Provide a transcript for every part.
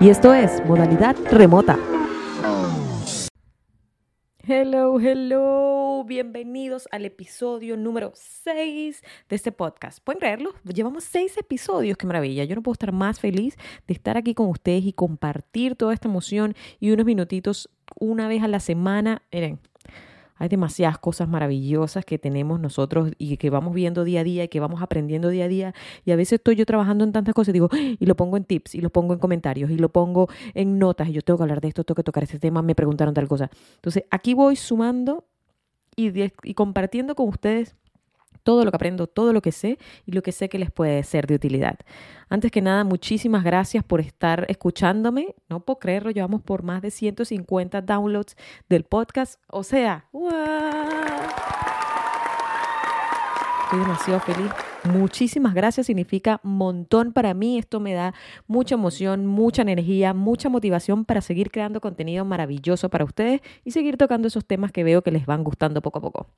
y esto es modalidad remota. Hello, hello, bienvenidos al episodio número 6 de este podcast. ¿Pueden creerlo? Llevamos 6 episodios, qué maravilla. Yo no puedo estar más feliz de estar aquí con ustedes y compartir toda esta emoción y unos minutitos una vez a la semana. Miren, hay demasiadas cosas maravillosas que tenemos nosotros y que vamos viendo día a día y que vamos aprendiendo día a día. Y a veces estoy yo trabajando en tantas cosas y digo, y lo pongo en tips, y lo pongo en comentarios, y lo pongo en notas, y yo tengo que hablar de esto, tengo que tocar este tema, me preguntaron tal cosa. Entonces, aquí voy sumando y, y compartiendo con ustedes todo lo que aprendo, todo lo que sé y lo que sé que les puede ser de utilidad. Antes que nada, muchísimas gracias por estar escuchándome. No puedo creerlo, llevamos por más de 150 downloads del podcast. O sea, Estoy demasiado feliz. Muchísimas gracias, significa montón para mí. Esto me da mucha emoción, mucha energía, mucha motivación para seguir creando contenido maravilloso para ustedes y seguir tocando esos temas que veo que les van gustando poco a poco.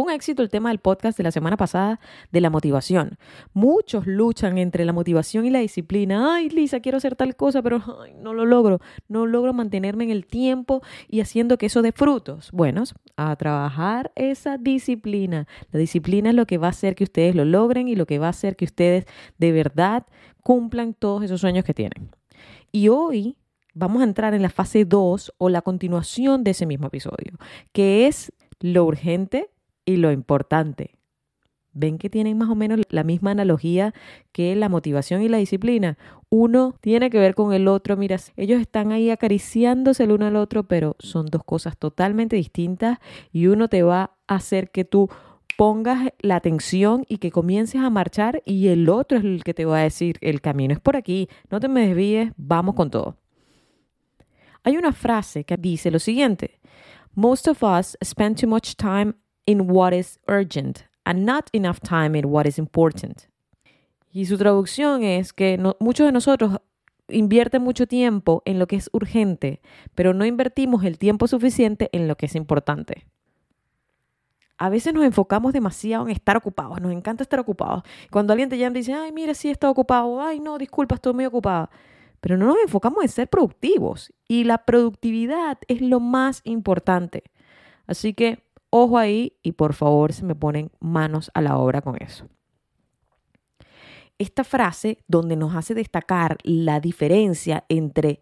Un éxito el tema del podcast de la semana pasada de la motivación. Muchos luchan entre la motivación y la disciplina. Ay, Lisa, quiero hacer tal cosa, pero no lo logro. No logro mantenerme en el tiempo y haciendo que eso dé frutos. Bueno, a trabajar esa disciplina. La disciplina es lo que va a hacer que ustedes lo logren y lo que va a hacer que ustedes de verdad cumplan todos esos sueños que tienen. Y hoy vamos a entrar en la fase 2 o la continuación de ese mismo episodio, que es lo urgente y lo importante. ¿Ven que tienen más o menos la misma analogía que la motivación y la disciplina? Uno tiene que ver con el otro. Mira, ellos están ahí acariciándose el uno al otro, pero son dos cosas totalmente distintas y uno te va a hacer que tú pongas la atención y que comiences a marchar y el otro es el que te va a decir, el camino es por aquí, no te me desvíes, vamos con todo. Hay una frase que dice lo siguiente, Most of us spend too much time in what is urgent and not enough time in what is important. Y su traducción es que muchos de nosotros invierten mucho tiempo en lo que es urgente, pero no invertimos el tiempo suficiente en lo que es importante. A veces nos enfocamos demasiado en estar ocupados, nos encanta estar ocupados. Cuando alguien te llama y dice, ay, mira, sí estado ocupado, ay, no, disculpa, estoy muy ocupada. Pero no nos enfocamos en ser productivos y la productividad es lo más importante. Así que Ojo ahí y por favor se me ponen manos a la obra con eso. Esta frase donde nos hace destacar la diferencia entre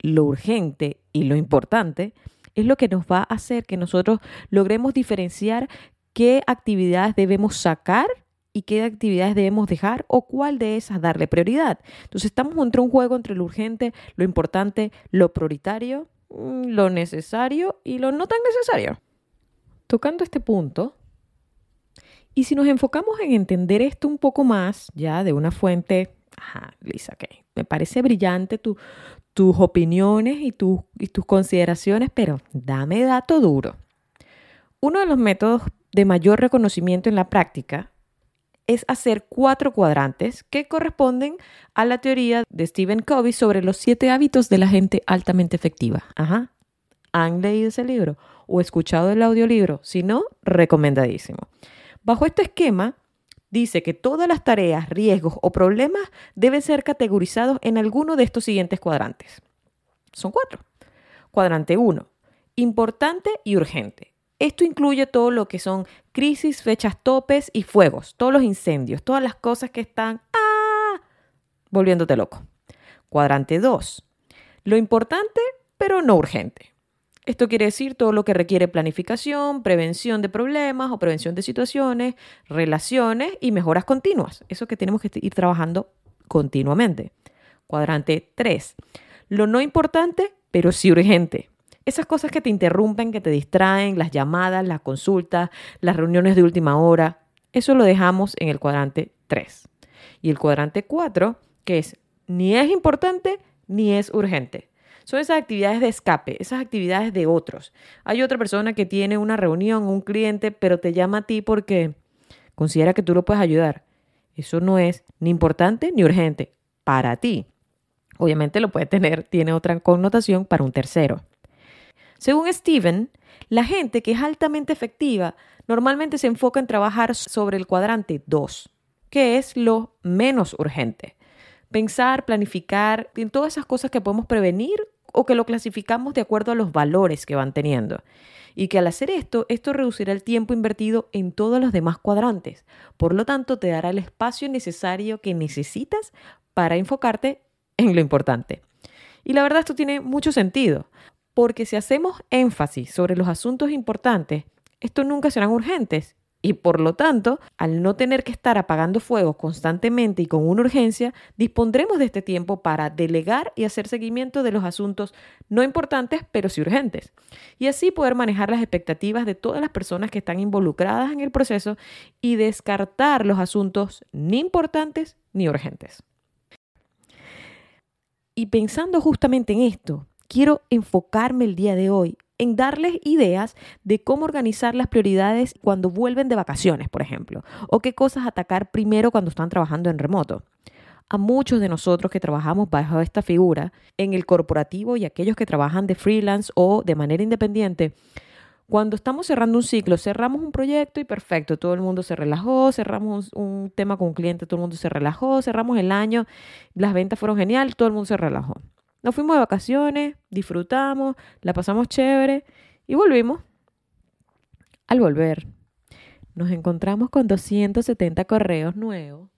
lo urgente y lo importante es lo que nos va a hacer que nosotros logremos diferenciar qué actividades debemos sacar y qué actividades debemos dejar o cuál de esas darle prioridad. Entonces estamos entre un juego entre lo urgente, lo importante, lo prioritario, mm, lo necesario y lo no tan necesario. Tocando este punto, y si nos enfocamos en entender esto un poco más, ya de una fuente, ajá, Lisa, que me parece brillante tu, tus opiniones y, y tus consideraciones, pero dame dato duro. Uno de los métodos de mayor reconocimiento en la práctica es hacer cuatro cuadrantes que corresponden a la teoría de Stephen Covey sobre los siete hábitos de la gente altamente efectiva. Ajá. ¿Han leído ese libro? O escuchado el audiolibro. Si no, recomendadísimo. Bajo este esquema, dice que todas las tareas, riesgos o problemas deben ser categorizados en alguno de estos siguientes cuadrantes. Son cuatro. Cuadrante 1. Importante y urgente. Esto incluye todo lo que son crisis, fechas topes y fuegos, todos los incendios, todas las cosas que están ¡ah! volviéndote loco. Cuadrante 2. Lo importante, pero no urgente. Esto quiere decir todo lo que requiere planificación, prevención de problemas o prevención de situaciones, relaciones y mejoras continuas. Eso que tenemos que ir trabajando continuamente. Cuadrante 3. Lo no importante, pero sí urgente. Esas cosas que te interrumpen, que te distraen, las llamadas, las consultas, las reuniones de última hora, eso lo dejamos en el cuadrante 3. Y el cuadrante 4, que es ni es importante ni es urgente. Son esas actividades de escape, esas actividades de otros. Hay otra persona que tiene una reunión, un cliente, pero te llama a ti porque considera que tú lo puedes ayudar. Eso no es ni importante ni urgente para ti. Obviamente lo puede tener, tiene otra connotación para un tercero. Según Steven, la gente que es altamente efectiva normalmente se enfoca en trabajar sobre el cuadrante 2, que es lo menos urgente. pensar, planificar, en todas esas cosas que podemos prevenir o que lo clasificamos de acuerdo a los valores que van teniendo. Y que al hacer esto, esto reducirá el tiempo invertido en todos los demás cuadrantes. Por lo tanto, te dará el espacio necesario que necesitas para enfocarte en lo importante. Y la verdad esto tiene mucho sentido, porque si hacemos énfasis sobre los asuntos importantes, estos nunca serán urgentes y por lo tanto, al no tener que estar apagando fuegos constantemente y con una urgencia, dispondremos de este tiempo para delegar y hacer seguimiento de los asuntos no importantes, pero sí urgentes. Y así poder manejar las expectativas de todas las personas que están involucradas en el proceso y descartar los asuntos ni importantes ni urgentes. Y pensando justamente en esto, quiero enfocarme el día de hoy en darles ideas de cómo organizar las prioridades cuando vuelven de vacaciones, por ejemplo, o qué cosas atacar primero cuando están trabajando en remoto. A muchos de nosotros que trabajamos bajo esta figura, en el corporativo y aquellos que trabajan de freelance o de manera independiente, cuando estamos cerrando un ciclo, cerramos un proyecto y perfecto, todo el mundo se relajó, cerramos un tema con un cliente, todo el mundo se relajó, cerramos el año, las ventas fueron genial, todo el mundo se relajó. Nos fuimos de vacaciones, disfrutamos, la pasamos chévere y volvimos. Al volver, nos encontramos con 270 correos nuevos.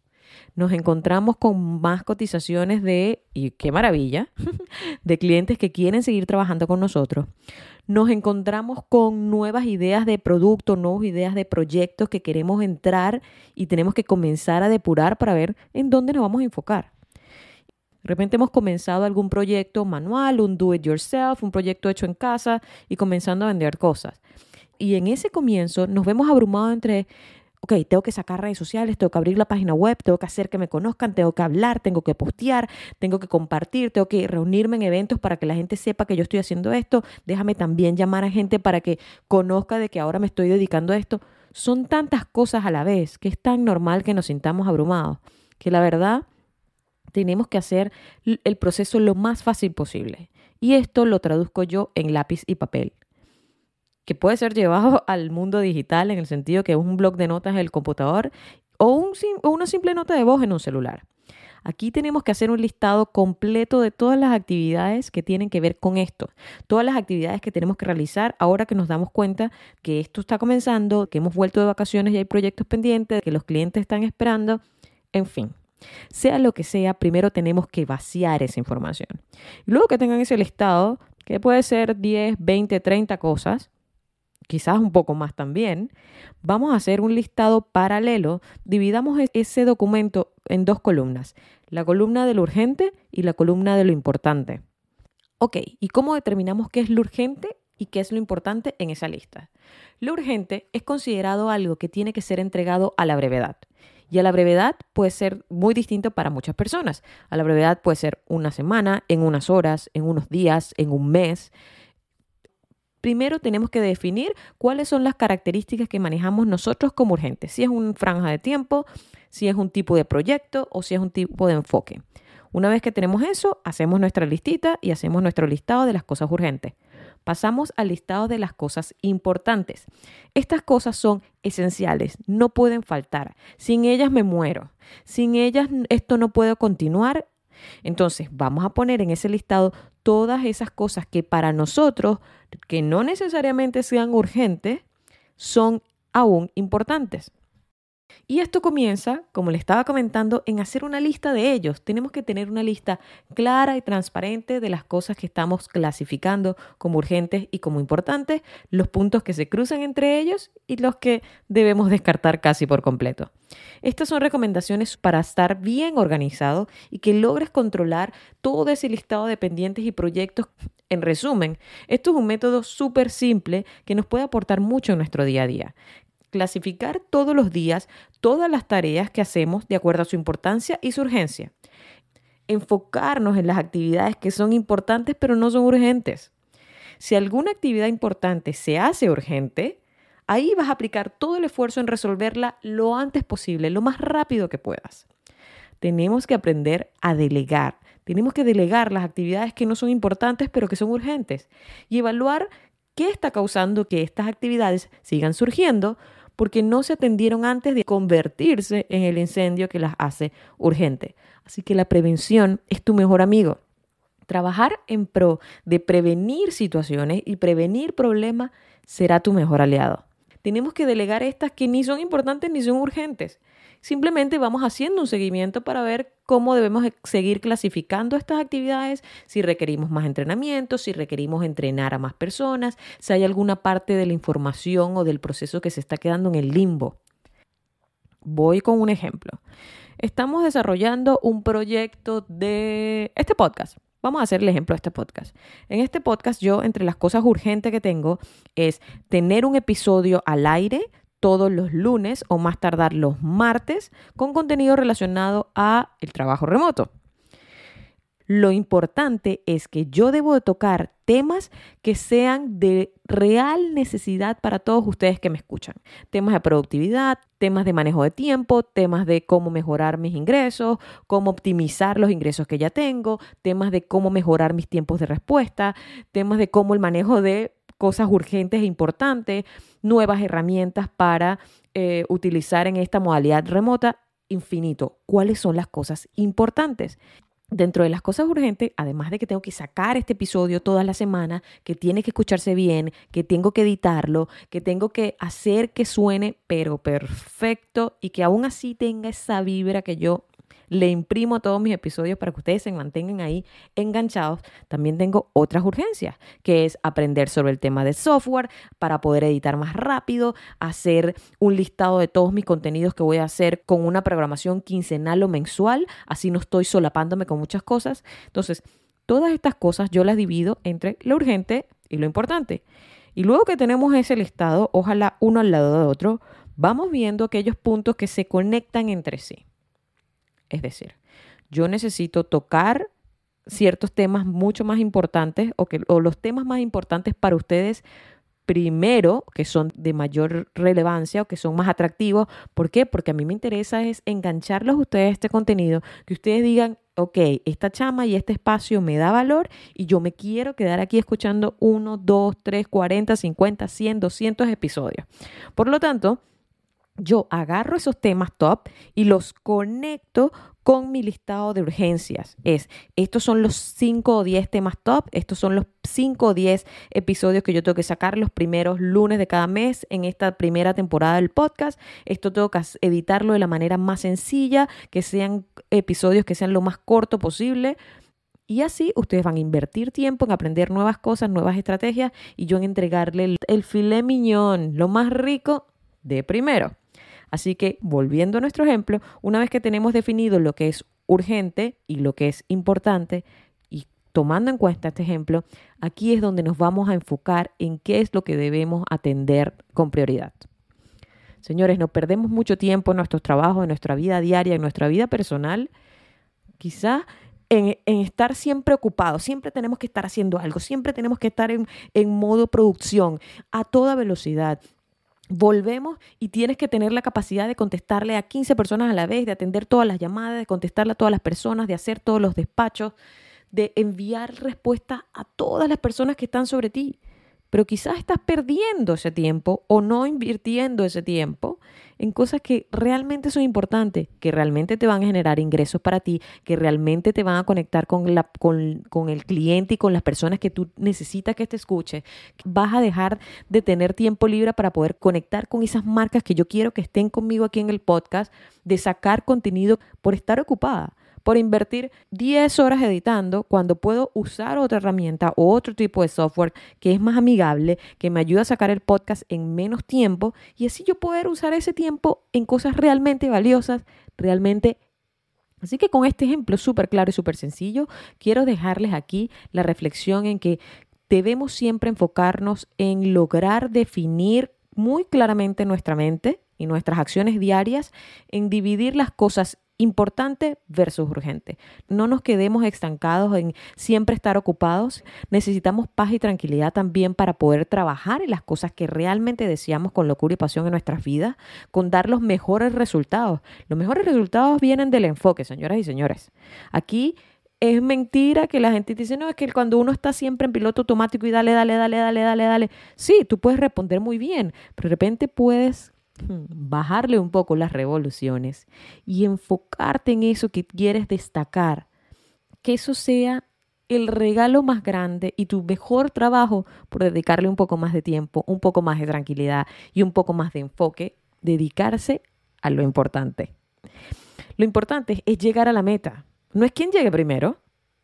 Nos encontramos con más cotizaciones de, y qué maravilla, de clientes que quieren seguir trabajando con nosotros. Nos encontramos con nuevas ideas de producto, nuevas ideas de proyectos que queremos entrar y tenemos que comenzar a depurar para ver en dónde nos vamos a enfocar. De repente hemos comenzado algún proyecto manual, un do it yourself, un proyecto hecho en casa y comenzando a vender cosas. Y en ese comienzo nos vemos abrumados entre, ok, tengo que sacar redes sociales, tengo que abrir la página web, tengo que hacer que me conozcan, tengo que hablar, tengo que postear, tengo que compartir, tengo que reunirme en eventos para que la gente sepa que yo estoy haciendo esto. Déjame también llamar a gente para que conozca de que ahora me estoy dedicando a esto. Son tantas cosas a la vez que es tan normal que nos sintamos abrumados, que la verdad tenemos que hacer el proceso lo más fácil posible. Y esto lo traduzco yo en lápiz y papel, que puede ser llevado al mundo digital en el sentido que es un blog de notas en el computador o, un, o una simple nota de voz en un celular. Aquí tenemos que hacer un listado completo de todas las actividades que tienen que ver con esto, todas las actividades que tenemos que realizar ahora que nos damos cuenta que esto está comenzando, que hemos vuelto de vacaciones y hay proyectos pendientes, que los clientes están esperando, en fin. Sea lo que sea, primero tenemos que vaciar esa información. Luego que tengan ese listado, que puede ser 10, 20, 30 cosas, quizás un poco más también, vamos a hacer un listado paralelo. Dividamos e-, ese documento en dos columnas, la columna de lo urgente y la columna de lo importante. Ok, ¿y cómo determinamos qué es lo urgente y qué es lo importante en esa lista? Lo urgente es considerado algo que tiene que ser entregado a la brevedad. Y a la brevedad puede ser muy distinto para muchas personas. A la brevedad puede ser una semana, en unas horas, en unos días, en un mes. Primero tenemos que definir cuáles son las características que manejamos nosotros como urgentes. Si es una franja de tiempo, si es un tipo de proyecto o si es un tipo de enfoque. Una vez que tenemos eso, hacemos nuestra listita y hacemos nuestro listado de las cosas urgentes. Pasamos al listado de las cosas importantes. Estas cosas son esenciales, no pueden faltar. Sin ellas me muero. Sin ellas esto no puede continuar. Entonces vamos a poner en ese listado todas esas cosas que para nosotros, que no necesariamente sean urgentes, son aún importantes. Y esto comienza, como le estaba comentando, en hacer una lista de ellos. Tenemos que tener una lista clara y transparente de las cosas que estamos clasificando como urgentes y como importantes, los puntos que se cruzan entre ellos y los que debemos descartar casi por completo. Estas son recomendaciones para estar bien organizado y que logres controlar todo ese listado de pendientes y proyectos. En resumen, esto es un método súper simple que nos puede aportar mucho en nuestro día a día clasificar todos los días todas las tareas que hacemos de acuerdo a su importancia y su urgencia. Enfocarnos en las actividades que son importantes pero no son urgentes. Si alguna actividad importante se hace urgente, ahí vas a aplicar todo el esfuerzo en resolverla lo antes posible, lo más rápido que puedas. Tenemos que aprender a delegar. Tenemos que delegar las actividades que no son importantes pero que son urgentes y evaluar qué está causando que estas actividades sigan surgiendo porque no se atendieron antes de convertirse en el incendio que las hace urgente. Así que la prevención es tu mejor amigo. Trabajar en pro de prevenir situaciones y prevenir problemas será tu mejor aliado. Tenemos que delegar estas que ni son importantes ni son urgentes. Simplemente vamos haciendo un seguimiento para ver cómo debemos seguir clasificando estas actividades, si requerimos más entrenamiento, si requerimos entrenar a más personas, si hay alguna parte de la información o del proceso que se está quedando en el limbo. Voy con un ejemplo. Estamos desarrollando un proyecto de este podcast. Vamos a hacer el ejemplo de este podcast. En este podcast yo, entre las cosas urgentes que tengo, es tener un episodio al aire todos los lunes o más tardar los martes con contenido relacionado a el trabajo remoto. Lo importante es que yo debo de tocar temas que sean de real necesidad para todos ustedes que me escuchan. Temas de productividad, temas de manejo de tiempo, temas de cómo mejorar mis ingresos, cómo optimizar los ingresos que ya tengo, temas de cómo mejorar mis tiempos de respuesta, temas de cómo el manejo de cosas urgentes e importantes, nuevas herramientas para eh, utilizar en esta modalidad remota, infinito. ¿Cuáles son las cosas importantes? dentro de las cosas urgentes, además de que tengo que sacar este episodio toda la semana, que tiene que escucharse bien, que tengo que editarlo, que tengo que hacer que suene pero perfecto y que aún así tenga esa vibra que yo le imprimo todos mis episodios para que ustedes se mantengan ahí enganchados. También tengo otras urgencias, que es aprender sobre el tema de software para poder editar más rápido, hacer un listado de todos mis contenidos que voy a hacer con una programación quincenal o mensual, así no estoy solapándome con muchas cosas. Entonces, todas estas cosas yo las divido entre lo urgente y lo importante. Y luego que tenemos ese listado, ojalá uno al lado de otro, vamos viendo aquellos puntos que se conectan entre sí. Es decir, yo necesito tocar ciertos temas mucho más importantes o, que, los temas más importantes para ustedes primero, que son de mayor relevancia o que son más atractivos. ¿Por qué? Porque a mí me interesa es engancharlos a ustedes a este contenido, que ustedes digan, ok, esta chama y este espacio me da valor y yo me quiero quedar aquí escuchando uno, dos, tres, cuarenta, cincuenta, cien, doscientos episodios. Por lo tanto, yo agarro esos temas top y los conecto con mi listado de urgencias. Es, estos son los 5 o 10 temas top, estos son los 5 o 10 episodios que yo tengo que sacar los primeros lunes de cada mes en esta primera temporada del podcast. Esto tengo que editarlo de la manera más sencilla, que sean episodios que sean lo más corto posible. Y así ustedes van a invertir tiempo en aprender nuevas cosas, nuevas estrategias y yo en entregarle el, el miñón, lo más rico de primero. Así que, volviendo a nuestro ejemplo, una vez que tenemos definido lo que es urgente y lo que es importante, y tomando en cuenta este ejemplo, aquí es donde nos vamos a enfocar en qué es lo que debemos atender con prioridad. Señores, no perdemos mucho tiempo en nuestros trabajos, en nuestra vida diaria, en nuestra vida personal, quizás en, estar siempre ocupados, siempre tenemos que estar haciendo algo, siempre tenemos que estar en, en modo producción, a toda velocidad volvemos y tienes que tener la capacidad de contestarle a 15 personas a la vez, de atender todas las llamadas, de contestarle a todas las personas, de hacer todos los despachos, de enviar respuesta a todas las personas que están sobre ti pero quizás estás perdiendo ese tiempo o no invirtiendo ese tiempo en cosas que realmente son importantes, que realmente te van a generar ingresos para ti, que realmente te van a conectar con, la, con, con el cliente y con las personas que tú necesitas que te escuche. Vas a dejar de tener tiempo libre para poder conectar con esas marcas que yo quiero que estén conmigo aquí en el podcast, de sacar contenido por estar ocupada por invertir 10 horas editando cuando puedo usar otra herramienta o otro tipo de software que es más amigable, que me ayuda a sacar el podcast en menos tiempo y así yo poder usar ese tiempo en cosas realmente valiosas, realmente Así que con este ejemplo súper claro y súper sencillo, quiero dejarles aquí la reflexión en que debemos siempre enfocarnos en lograr definir muy claramente nuestra mente y nuestras acciones diarias, en dividir las cosas importante versus urgente. No nos quedemos estancados en siempre estar ocupados. Necesitamos paz y tranquilidad también para poder trabajar en las cosas que realmente deseamos con locura y pasión en nuestras vidas, con dar los mejores resultados. Los mejores resultados vienen del enfoque, señoras y señores. Aquí es mentira que la gente dice, no, es que cuando uno está siempre en piloto automático y dale, dale, dale, dale, dale, dale. Sí, tú puedes responder muy bien, pero de repente puedes bajarle un poco las revoluciones y enfocarte en eso que quieres destacar. Que eso sea el regalo más grande y tu mejor trabajo por dedicarle un poco más de tiempo, un poco más de tranquilidad y un poco más de enfoque, dedicarse a lo importante. Lo importante es llegar a la meta. No es quien llegue primero.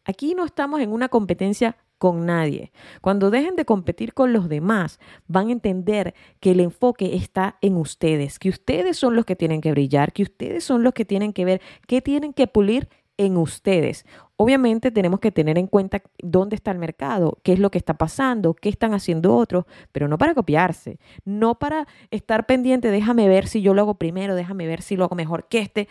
Aquí no estamos en una competencia con nadie. Cuando dejen de competir con los demás, van a entender que el enfoque está en ustedes, que ustedes son los que tienen que brillar, que ustedes son los que tienen que ver, que tienen que pulir en ustedes. Obviamente tenemos que tener en cuenta dónde está el mercado, qué es lo que está pasando, qué están haciendo otros, pero no para copiarse, no para estar pendiente, déjame ver si yo lo hago primero, déjame ver si lo hago mejor que este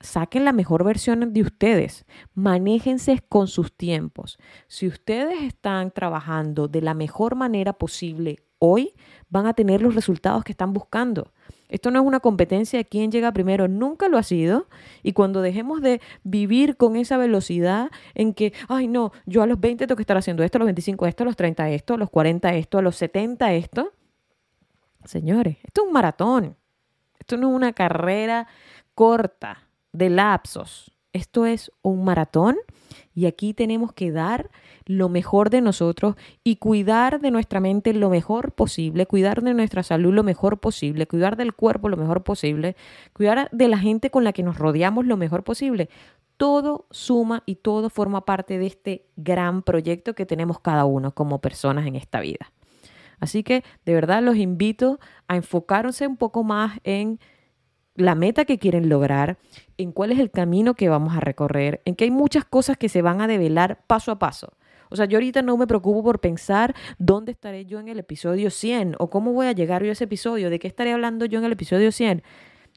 saquen la mejor versión de ustedes, manéjense con sus tiempos. Si ustedes están trabajando de la mejor manera posible hoy, van a tener los resultados que están buscando. Esto no es una competencia de quién llega primero, nunca lo ha sido. Y cuando dejemos de vivir con esa velocidad en que, ay no, yo a los 20 tengo que estar haciendo esto, a los 25 esto, a los 30 esto, a los 40 esto, a los 70 esto. Señores, esto es un maratón. Esto no es una carrera corta de lapsos. Esto es un maratón y aquí tenemos que dar lo mejor de nosotros y cuidar de nuestra mente lo mejor posible, cuidar de nuestra salud lo mejor posible, cuidar del cuerpo lo mejor posible, cuidar de la gente con la que nos rodeamos lo mejor posible. Todo suma y todo forma parte de este gran proyecto que tenemos cada uno como personas en esta vida. Así que de verdad los invito a enfocarse un poco más en la meta que quieren lograr, en cuál es el camino que vamos a recorrer, en que hay muchas cosas que se van a develar paso a paso. O sea, yo ahorita no me preocupo por pensar dónde estaré yo en el episodio 100 o cómo voy a llegar yo a ese episodio, de qué estaré hablando yo en el episodio 100.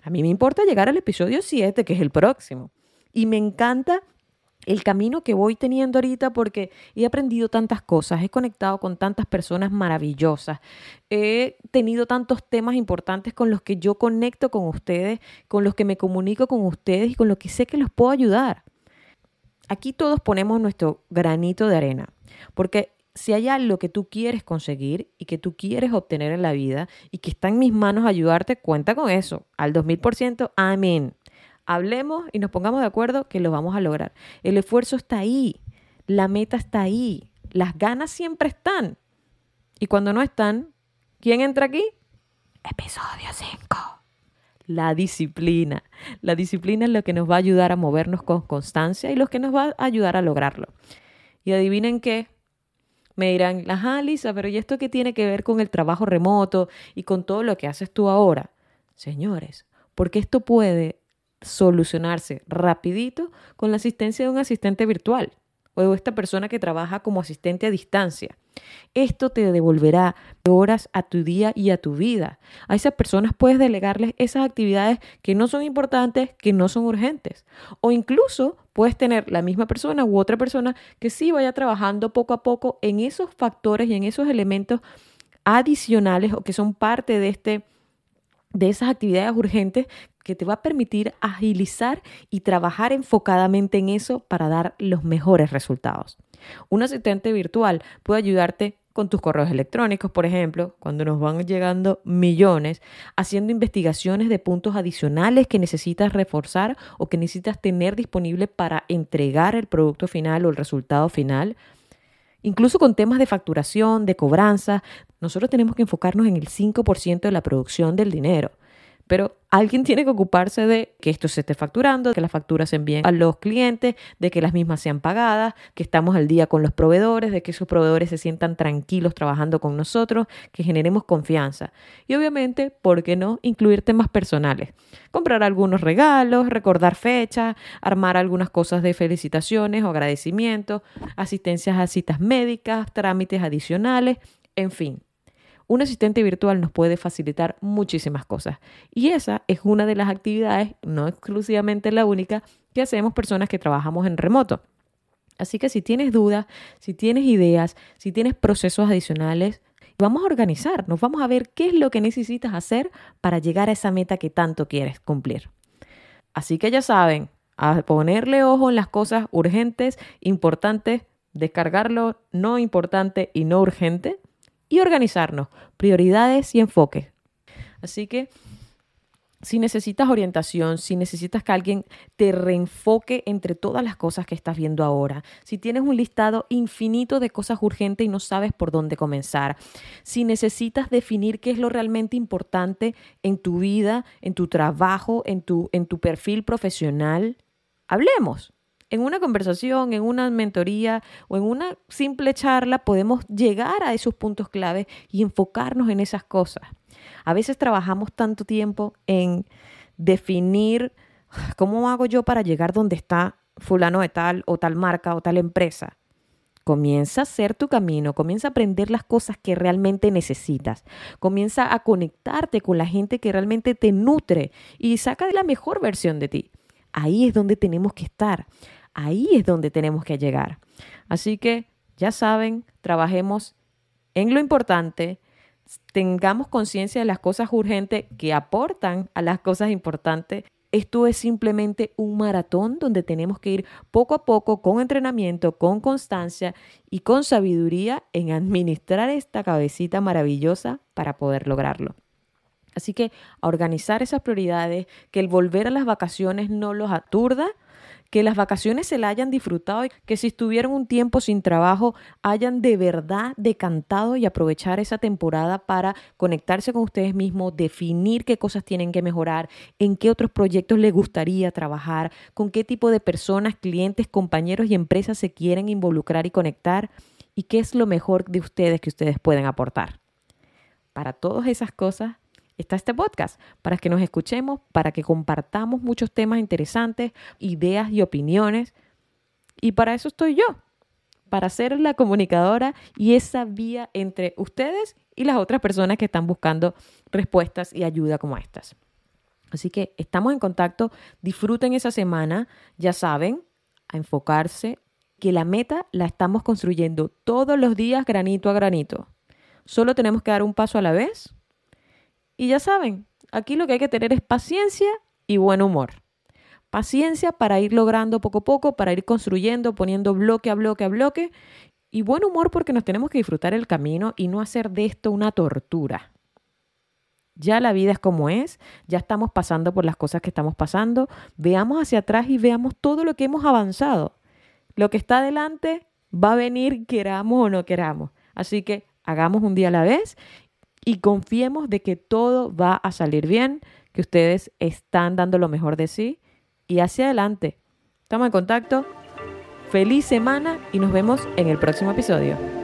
A mí me importa llegar al episodio 7, que es el próximo. Y me encanta el camino que voy teniendo ahorita porque he aprendido tantas cosas, he conectado con tantas personas maravillosas, he tenido tantos temas importantes con los que yo conecto con ustedes, con los que me comunico con ustedes y con los que sé que los puedo ayudar. Aquí todos ponemos nuestro granito de arena, porque si hay algo que tú quieres conseguir y que tú quieres obtener en la vida y que está en mis manos ayudarte, cuenta con eso. Al 2000%, amén hablemos y nos pongamos de acuerdo que lo vamos a lograr. El esfuerzo está ahí, la meta está ahí, las ganas siempre están. Y cuando no están, ¿quién entra aquí? Episodio 5. La disciplina. La disciplina es lo que nos va a ayudar a movernos con constancia y lo que nos va a ayudar a lograrlo. Y adivinen qué. Me dirán, ajá, Lisa, pero ¿y esto qué tiene que ver con el trabajo remoto y con todo lo que haces tú ahora? Señores, porque esto puede solucionarse rapidito con la asistencia de un asistente virtual o de esta persona que trabaja como asistente a distancia. Esto te devolverá horas a tu día y a tu vida. A esas personas puedes delegarles esas actividades que no son importantes, que no son urgentes. O incluso puedes tener la misma persona u otra persona que sí vaya trabajando poco a poco en esos factores y en esos elementos adicionales o que son parte de este de esas actividades urgentes que te va a permitir agilizar y trabajar enfocadamente en eso para dar los mejores resultados. Un asistente virtual puede ayudarte con tus correos electrónicos, por ejemplo, cuando nos van llegando millones, haciendo investigaciones de puntos adicionales que necesitas reforzar o que necesitas tener disponible para entregar el producto final o el resultado final. Incluso con temas de facturación, de cobranza, nosotros tenemos que enfocarnos en el 5% de la producción del dinero. Pero alguien tiene que ocuparse de que esto se esté facturando, que las facturas se envíen a los clientes, de que las mismas sean pagadas, que estamos al día con los proveedores, de que esos proveedores se sientan tranquilos trabajando con nosotros, que generemos confianza. Y obviamente, ¿por qué no incluir temas personales? Comprar algunos regalos, recordar fechas, armar algunas cosas de felicitaciones o agradecimientos, asistencias a citas médicas, trámites adicionales, en fin un asistente virtual nos puede facilitar muchísimas cosas. Y esa es una de las actividades, no exclusivamente la única, que hacemos personas que trabajamos en remoto. Así que si tienes dudas, si tienes ideas, si tienes procesos adicionales, vamos a organizarnos, vamos a ver qué es lo que necesitas hacer para llegar a esa meta que tanto quieres cumplir. Así que ya saben, a ponerle ojo en las cosas urgentes, importantes, descargarlo no importante y no urgente y organizarnos, prioridades y enfoques. Así que si necesitas orientación, si necesitas que alguien te reenfoque entre todas las cosas que estás viendo ahora, si tienes un listado infinito de cosas urgentes y no sabes por dónde comenzar, si necesitas definir qué es lo realmente importante en tu vida, en tu trabajo, en tu, en tu perfil profesional, hablemos. En una conversación, en una mentoría o en una simple charla podemos llegar a esos puntos clave y enfocarnos en esas cosas. A veces trabajamos tanto tiempo en definir cómo hago yo para llegar donde está fulano de tal o tal marca o tal empresa. Comienza a hacer tu camino, comienza a aprender las cosas que realmente necesitas, comienza a conectarte con la gente que realmente te nutre y saca la mejor versión de ti. Ahí es donde tenemos que estar, ahí es donde tenemos que llegar. Así que ya saben, trabajemos en lo importante, tengamos conciencia de las cosas urgentes que aportan a las cosas importantes. Esto es simplemente un maratón donde tenemos que ir poco a poco con entrenamiento, con constancia y con sabiduría en administrar esta cabecita maravillosa para poder lograrlo. Así que a organizar esas prioridades, que el volver a las vacaciones no los aturda, que las vacaciones se la hayan disfrutado y que si estuvieron un tiempo sin trabajo hayan de verdad decantado y aprovechar esa temporada para conectarse con ustedes mismos, definir qué cosas tienen que mejorar, en qué otros proyectos les gustaría trabajar, con qué tipo de personas, clientes, compañeros y empresas se quieren involucrar y conectar y qué es lo mejor de ustedes que ustedes pueden aportar. Para todas esas cosas, está este podcast, para que nos escuchemos, para que compartamos muchos temas interesantes, ideas y opiniones. Y para eso estoy yo, para ser la comunicadora y esa vía entre ustedes y las otras personas que están buscando respuestas y ayuda como estas. Así que estamos en contacto, disfruten esa semana, ya saben, a enfocarse, que la meta la estamos construyendo todos los días granito a granito. Solo tenemos que dar un paso a la vez y ya saben, aquí lo que hay que tener es paciencia y buen humor. Paciencia para ir logrando poco a poco, para ir construyendo, poniendo bloque a bloque a bloque. Y buen humor porque nos tenemos que disfrutar el camino y no hacer de esto una tortura. Ya la vida es como es, ya estamos pasando por las cosas que estamos pasando. Veamos hacia atrás y veamos todo lo que hemos avanzado. Lo que está adelante va a venir queramos o no queramos. Así que hagamos un día a la vez y confiemos de que todo va a salir bien, que ustedes están dando lo mejor de sí y hacia adelante. Estamos en contacto. Feliz semana y nos vemos en el próximo episodio.